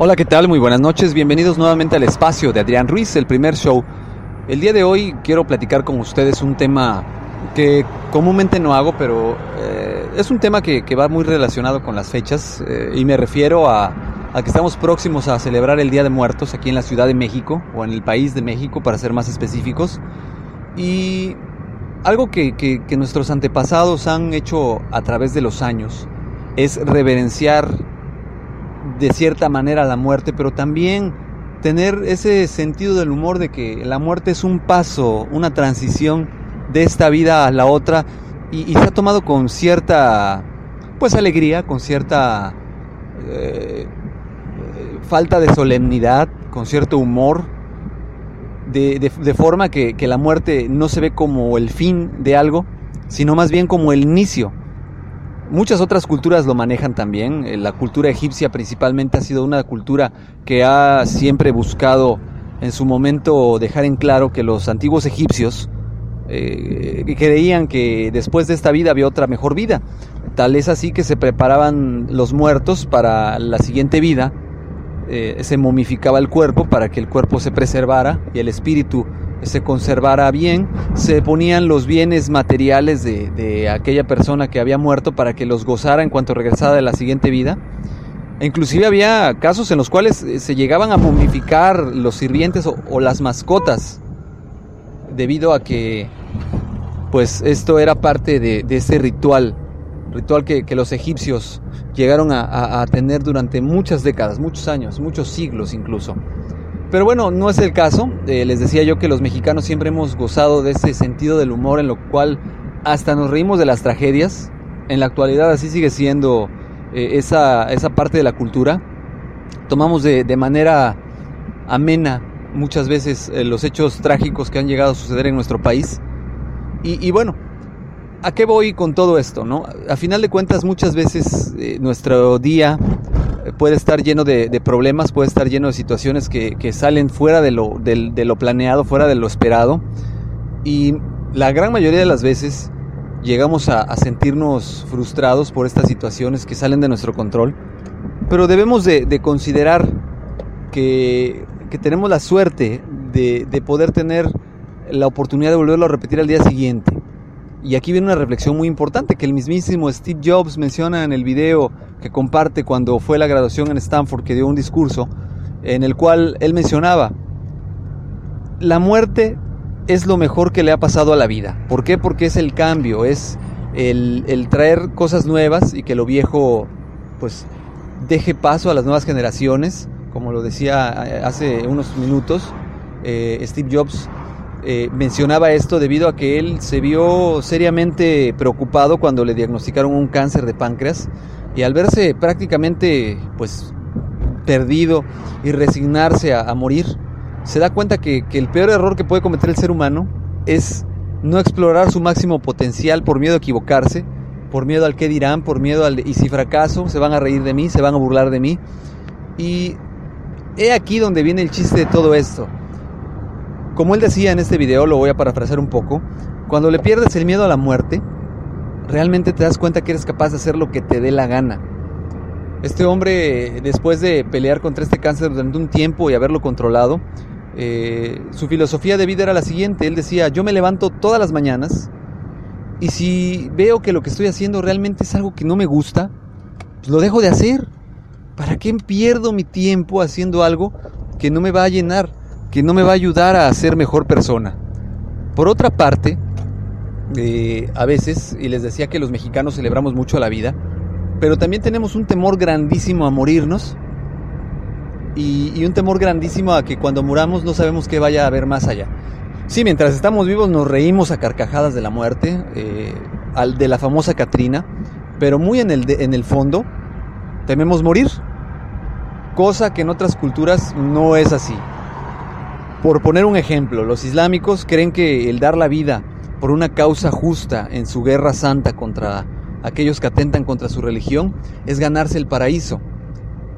Hola, ¿qué tal? Muy buenas noches. Bienvenidos nuevamente al espacio de Adrián Ruiz, el primer show. El día de hoy quiero platicar con ustedes un tema que comúnmente no hago, pero eh, es un tema que, que, va muy relacionado con las fechas eh, y me refiero a, a, que estamos próximos a celebrar el Día de Muertos aquí en la Ciudad de México o en el país de México para ser más específicos. Y algo que, que, que nuestros antepasados han hecho a través de los años es reverenciar de cierta manera la muerte, pero también tener ese sentido del humor de que la muerte es un paso, una transición de esta vida a la otra y, se ha tomado con cierta pues alegría, con cierta eh, falta de solemnidad, con cierto humor, de, de, de forma que, que la muerte no se ve como el fin de algo, sino más bien como el inicio Muchas otras culturas lo manejan también. Eh, la cultura egipcia principalmente ha sido una cultura que ha siempre buscado en su momento dejar en claro que los antiguos egipcios eh, creían que después de esta vida había otra mejor vida. Tal es así que se preparaban los muertos para la siguiente vida. Eh, se momificaba el cuerpo para que el cuerpo se preservara y el espíritu se conservara bien, se ponían los bienes materiales de, de, aquella persona que había muerto para que los gozara en cuanto regresara de la siguiente vida. E inclusive había casos en los cuales eh, se llegaban a momificar los sirvientes o, las mascotas debido a que pues esto era parte de, de ese ritual, ritual que, que los egipcios llegaron a, a, a tener durante muchas décadas, muchos años, muchos siglos incluso. Pero bueno, no es el caso. Eh, les decía yo que los mexicanos siempre hemos gozado de ese sentido del humor en lo cual hasta nos reímos de las tragedias. En la actualidad así sigue siendo eh, esa, esa parte de la cultura. Tomamos de, de manera amena muchas veces eh, los hechos trágicos que han llegado a suceder en nuestro país. Y, bueno, ¿a qué voy con todo esto? No? A final de cuentas muchas veces nuestro día puede estar lleno de, de, problemas, puede estar lleno de situaciones que, salen fuera de lo, de, de lo, planeado, fuera de lo esperado. Y la gran mayoría de las veces llegamos a, sentirnos frustrados por estas situaciones que salen de nuestro control. Pero debemos de, de considerar que, que, tenemos la suerte de poder tener la oportunidad de volverlo a repetir al día siguiente. Y aquí viene una reflexión muy importante que el mismísimo Steve Jobs menciona en el video que comparte cuando fue la graduación en Stanford, que dio un discurso en el cual él mencionaba, la muerte es lo mejor que le ha pasado a la vida. ¿Por qué? Porque es el cambio, es el, el traer cosas nuevas y que lo viejo pues deje paso a las nuevas generaciones, como lo decía hace unos minutos eh, Steve Jobs eh, mencionaba esto debido a que él se vio seriamente preocupado cuando le diagnosticaron un cáncer de páncreas y al verse prácticamente pues perdido y resignarse a, morir, se da cuenta que, que, el peor error que puede cometer el ser humano es no explorar su máximo potencial por miedo a equivocarse, por miedo al que dirán, por miedo al y si fracaso, se van a reír de mí, se van a burlar de mí. Y he aquí donde viene el chiste de todo esto. Como él decía en este video, lo voy a parafrasear un poco, cuando le pierdes el miedo a la muerte, realmente te das cuenta que eres capaz de hacer lo que te dé la gana. Este hombre, después de pelear contra este cáncer durante un tiempo y haberlo controlado, eh, su filosofía de vida era la siguiente. Él decía, yo me levanto todas las mañanas y si veo que lo que estoy haciendo realmente es algo que no me gusta, pues lo dejo de hacer. ¿Para qué pierdo mi tiempo haciendo algo que no me va a llenar? Que no me va a ayudar a ser mejor persona. Por otra parte, eh, a veces, y les decía que los mexicanos celebramos mucho la vida, pero también tenemos un temor grandísimo a morirnos y, un temor grandísimo a que cuando muramos no sabemos qué vaya a haber más allá. Sí, mientras estamos vivos nos reímos a carcajadas de la muerte, eh, al de la famosa Catrina, pero muy en el fondo tememos morir. cosa que en otras culturas no es así. Por poner un ejemplo, los islámicos creen que el dar la vida por una causa justa en su guerra santa contra aquellos que atentan contra su religión es ganarse el paraíso.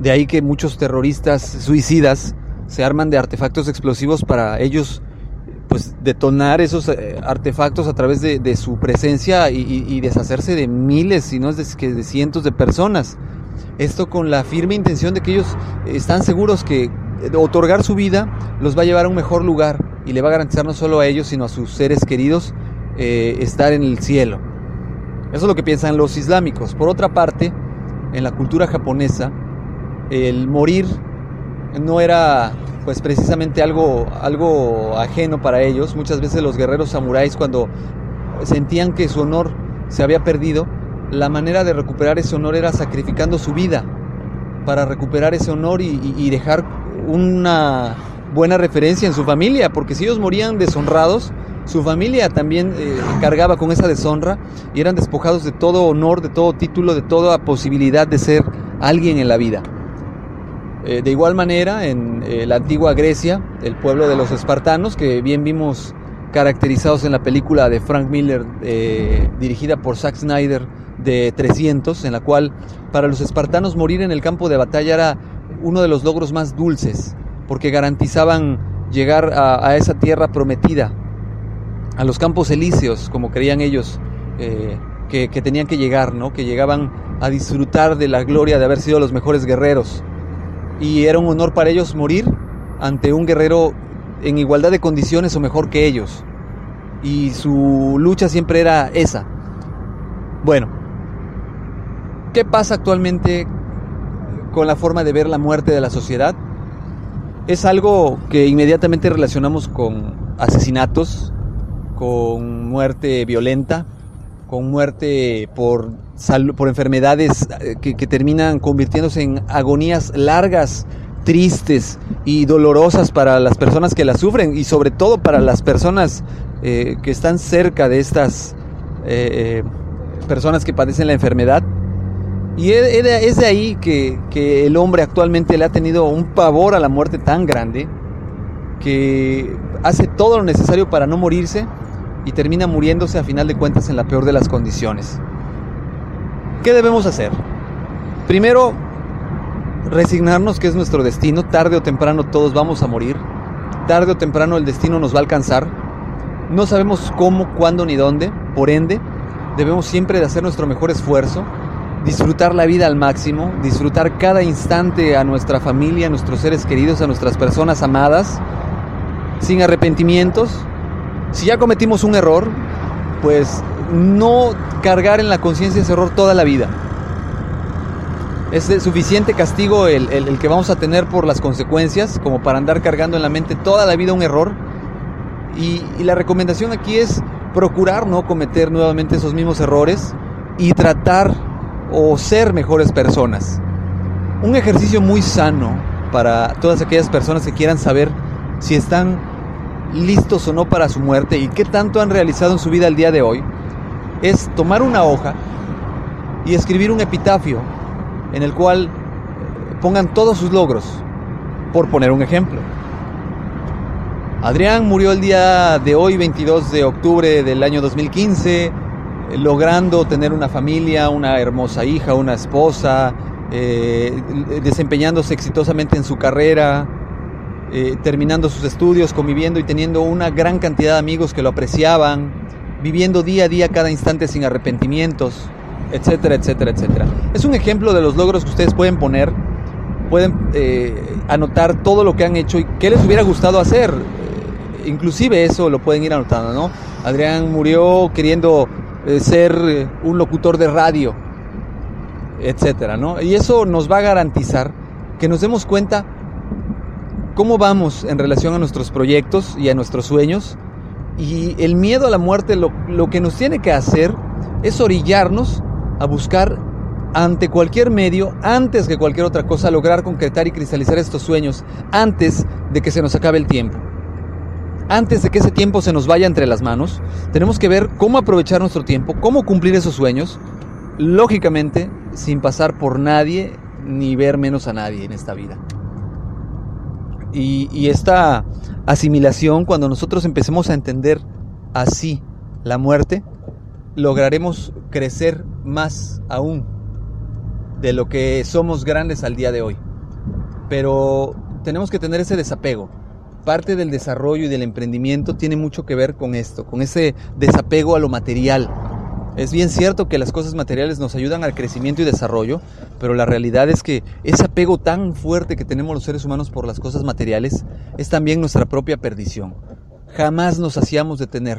De ahí que muchos terroristas suicidas se arman de artefactos explosivos para ellos pues detonar esos eh, artefactos a través de, su presencia y, deshacerse de miles, si no es de, de cientos de personas. Esto con la firme intención de que ellos están seguros que otorgar su vida los va a llevar a un mejor lugar y le va a garantizar no solo a ellos, sino a sus seres queridos eh, estar en el cielo. Eso es lo que piensan los islámicos. Por otra parte, en la cultura japonesa, el morir no era pues precisamente algo, algo ajeno para ellos. Muchas veces los guerreros samuráis cuando sentían que su honor se había perdido, la manera de recuperar ese honor era sacrificando su vida para recuperar ese honor y, dejar una buena referencia en su familia, porque si ellos morían deshonrados, su familia también eh, cargaba con esa deshonra y eran despojados de todo honor, de todo título, de toda posibilidad de ser alguien en la vida. Eh, de igual manera, en eh, la antigua Grecia, el pueblo de los espartanos, que bien vimos caracterizados en la película de Frank Miller, dirigida por Zack Snyder, de 300, en la cual para los espartanos morir en el campo de batalla era uno de los logros más dulces, porque garantizaban llegar a, esa tierra prometida, a los campos elíseos, como creían ellos que, que, tenían que llegar, ¿no? que llegaban a disfrutar de la gloria de haber sido los mejores guerreros y era un honor para ellos morir ante un guerrero en igualdad de condiciones o mejor que ellos. Y su lucha siempre era esa. Bueno, ¿qué pasa actualmente con la forma de ver la muerte de la sociedad? Es algo que inmediatamente relacionamos con asesinatos, con muerte violenta, con muerte por, por enfermedades eh, que, terminan convirtiéndose en agonías largas, tristes y dolorosas para las personas que las sufren y sobre todo para las personas eh, que están cerca de estas eh, personas que padecen la enfermedad. Y es de ahí que, que el hombre actualmente le ha tenido un pavor a la muerte tan grande que hace todo lo necesario para no morirse y termina muriéndose a final de cuentas en la peor de las condiciones. ¿Qué debemos hacer? Primero, resignarnos que es nuestro destino, tarde o temprano todos vamos a morir, tarde o temprano el destino nos va a alcanzar, no sabemos cómo, cuándo ni dónde, por ende, debemos siempre de hacer nuestro mejor esfuerzo, disfrutar la vida al máximo, disfrutar cada instante a nuestra familia, a nuestros seres queridos, a nuestras personas amadas, sin arrepentimientos, si ya cometimos un error, pues no cargar en la conciencia ese error toda la vida. Es suficiente castigo el, que vamos a tener por las consecuencias como para andar cargando en la mente toda la vida un error. Y, y la recomendación aquí es procurar no cometer nuevamente esos mismos errores y tratar o ser mejores personas. Un ejercicio muy sano para todas aquellas personas que quieran saber si están listos o no para su muerte y qué tanto han realizado en su vida el día de hoy, es tomar una hoja y escribir un epitafio en el cual pongan todos sus logros, por poner un ejemplo. Adrián murió el día de hoy, 22 de octubre del año 2015, logrando tener una familia, una hermosa hija, una esposa, eh, desempeñándose exitosamente en su carrera, eh, terminando sus estudios, conviviendo y teniendo una gran cantidad de amigos que lo apreciaban, viviendo día a día cada instante sin arrepentimientos, etcétera, etcétera, etcétera. Es un ejemplo de los logros que ustedes pueden poner, pueden eh, anotar todo lo que han hecho y qué les hubiera gustado hacer. Inclusive eso lo pueden ir anotando, ¿no? Adrián murió queriendo ser un locutor de radio, etcétera, ¿no? Y eso nos va a garantizar que nos demos cuenta cómo vamos en relación a nuestros proyectos y a nuestros sueños. Y el miedo a la muerte lo, que nos tiene que hacer es orillarnos a buscar ante cualquier medio, antes que cualquier otra cosa, lograr concretar y cristalizar estos sueños, antes de que se nos acabe el tiempo. Antes de que ese tiempo se nos vaya entre las manos, tenemos que ver cómo aprovechar nuestro tiempo, cómo cumplir esos sueños, lógicamente sin pasar por nadie ni ver menos a nadie en esta vida. Y, esta asimilación, cuando nosotros empecemos a entender así la muerte, lograremos crecer más aún de lo que somos grandes al día de hoy. Pero tenemos que tener ese desapego. Parte del desarrollo y del emprendimiento tiene mucho que ver con esto, con ese desapego a lo material. Es bien cierto que las cosas materiales nos ayudan al crecimiento y desarrollo, pero la realidad es que ese apego tan fuerte que tenemos los seres humanos por las cosas materiales es también nuestra propia perdición. Jamás nos hacíamos de tener,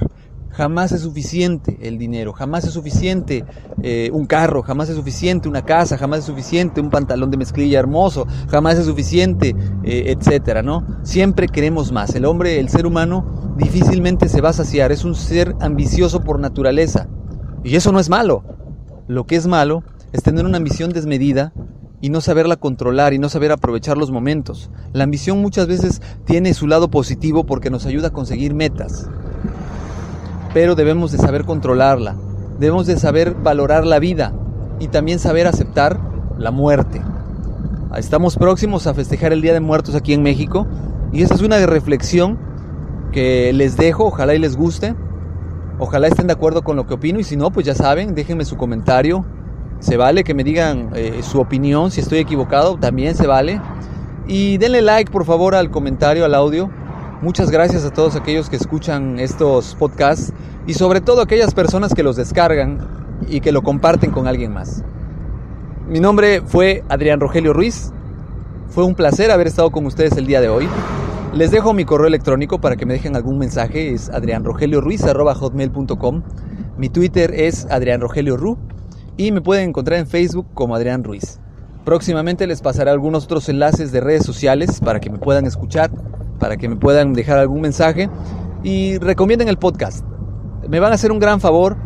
Jamás es suficiente el dinero, jamás es suficiente eh, un carro, jamás es suficiente una casa, jamás es suficiente un pantalón de mezclilla hermoso, jamás es suficiente, eh, etcétera, ¿no? Siempre queremos más. El hombre, el ser humano, difícilmente se va a saciar. Es un ser ambicioso por naturaleza. Y eso no es malo. Lo que es malo es tener una ambición desmedida y no saberla controlar y no saber aprovechar los momentos. La ambición muchas veces tiene su lado positivo porque nos ayuda a conseguir metas pero debemos de saber controlarla, debemos de saber valorar la vida y también saber aceptar la muerte. Estamos próximos a festejar el Día de Muertos aquí en México y esa es una reflexión que les dejo, ojalá y les guste, ojalá estén de acuerdo con lo que opino y si no, pues ya saben, déjenme su comentario, se vale que me digan eh, su opinión, si estoy equivocado, también se vale. Y denle like por favor al comentario, al audio Muchas gracias a todos aquellos que escuchan estos podcasts y sobre todo a aquellas personas que los descargan y que lo comparten con alguien más. Mi nombre fue Adrián Rogelio Ruiz. Fue un placer haber estado con ustedes el día de hoy. Les dejo mi correo electrónico para que me dejen algún mensaje. Es adrianrogelioruiz.com. Mi Twitter es Adrián Rogelio Ru. Y me pueden encontrar en Facebook como Adrián Ruiz. Próximamente les pasaré algunos otros enlaces de redes sociales para que me puedan escuchar para que me puedan dejar algún mensaje y recomienden el podcast. Me van a hacer un gran favor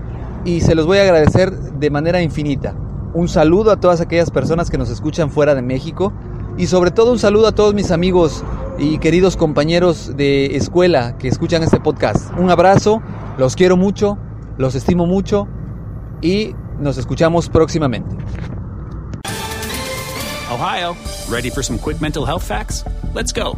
y se los voy a agradecer de manera infinita. Un saludo a todas aquellas personas que nos escuchan fuera de México y sobre todo un saludo a todos mis amigos y queridos compañeros de escuela que escuchan este podcast. Un abrazo, los quiero mucho, los estimo mucho y nos escuchamos próximamente. Ohio, ready for some quick mental health facts? Let's go.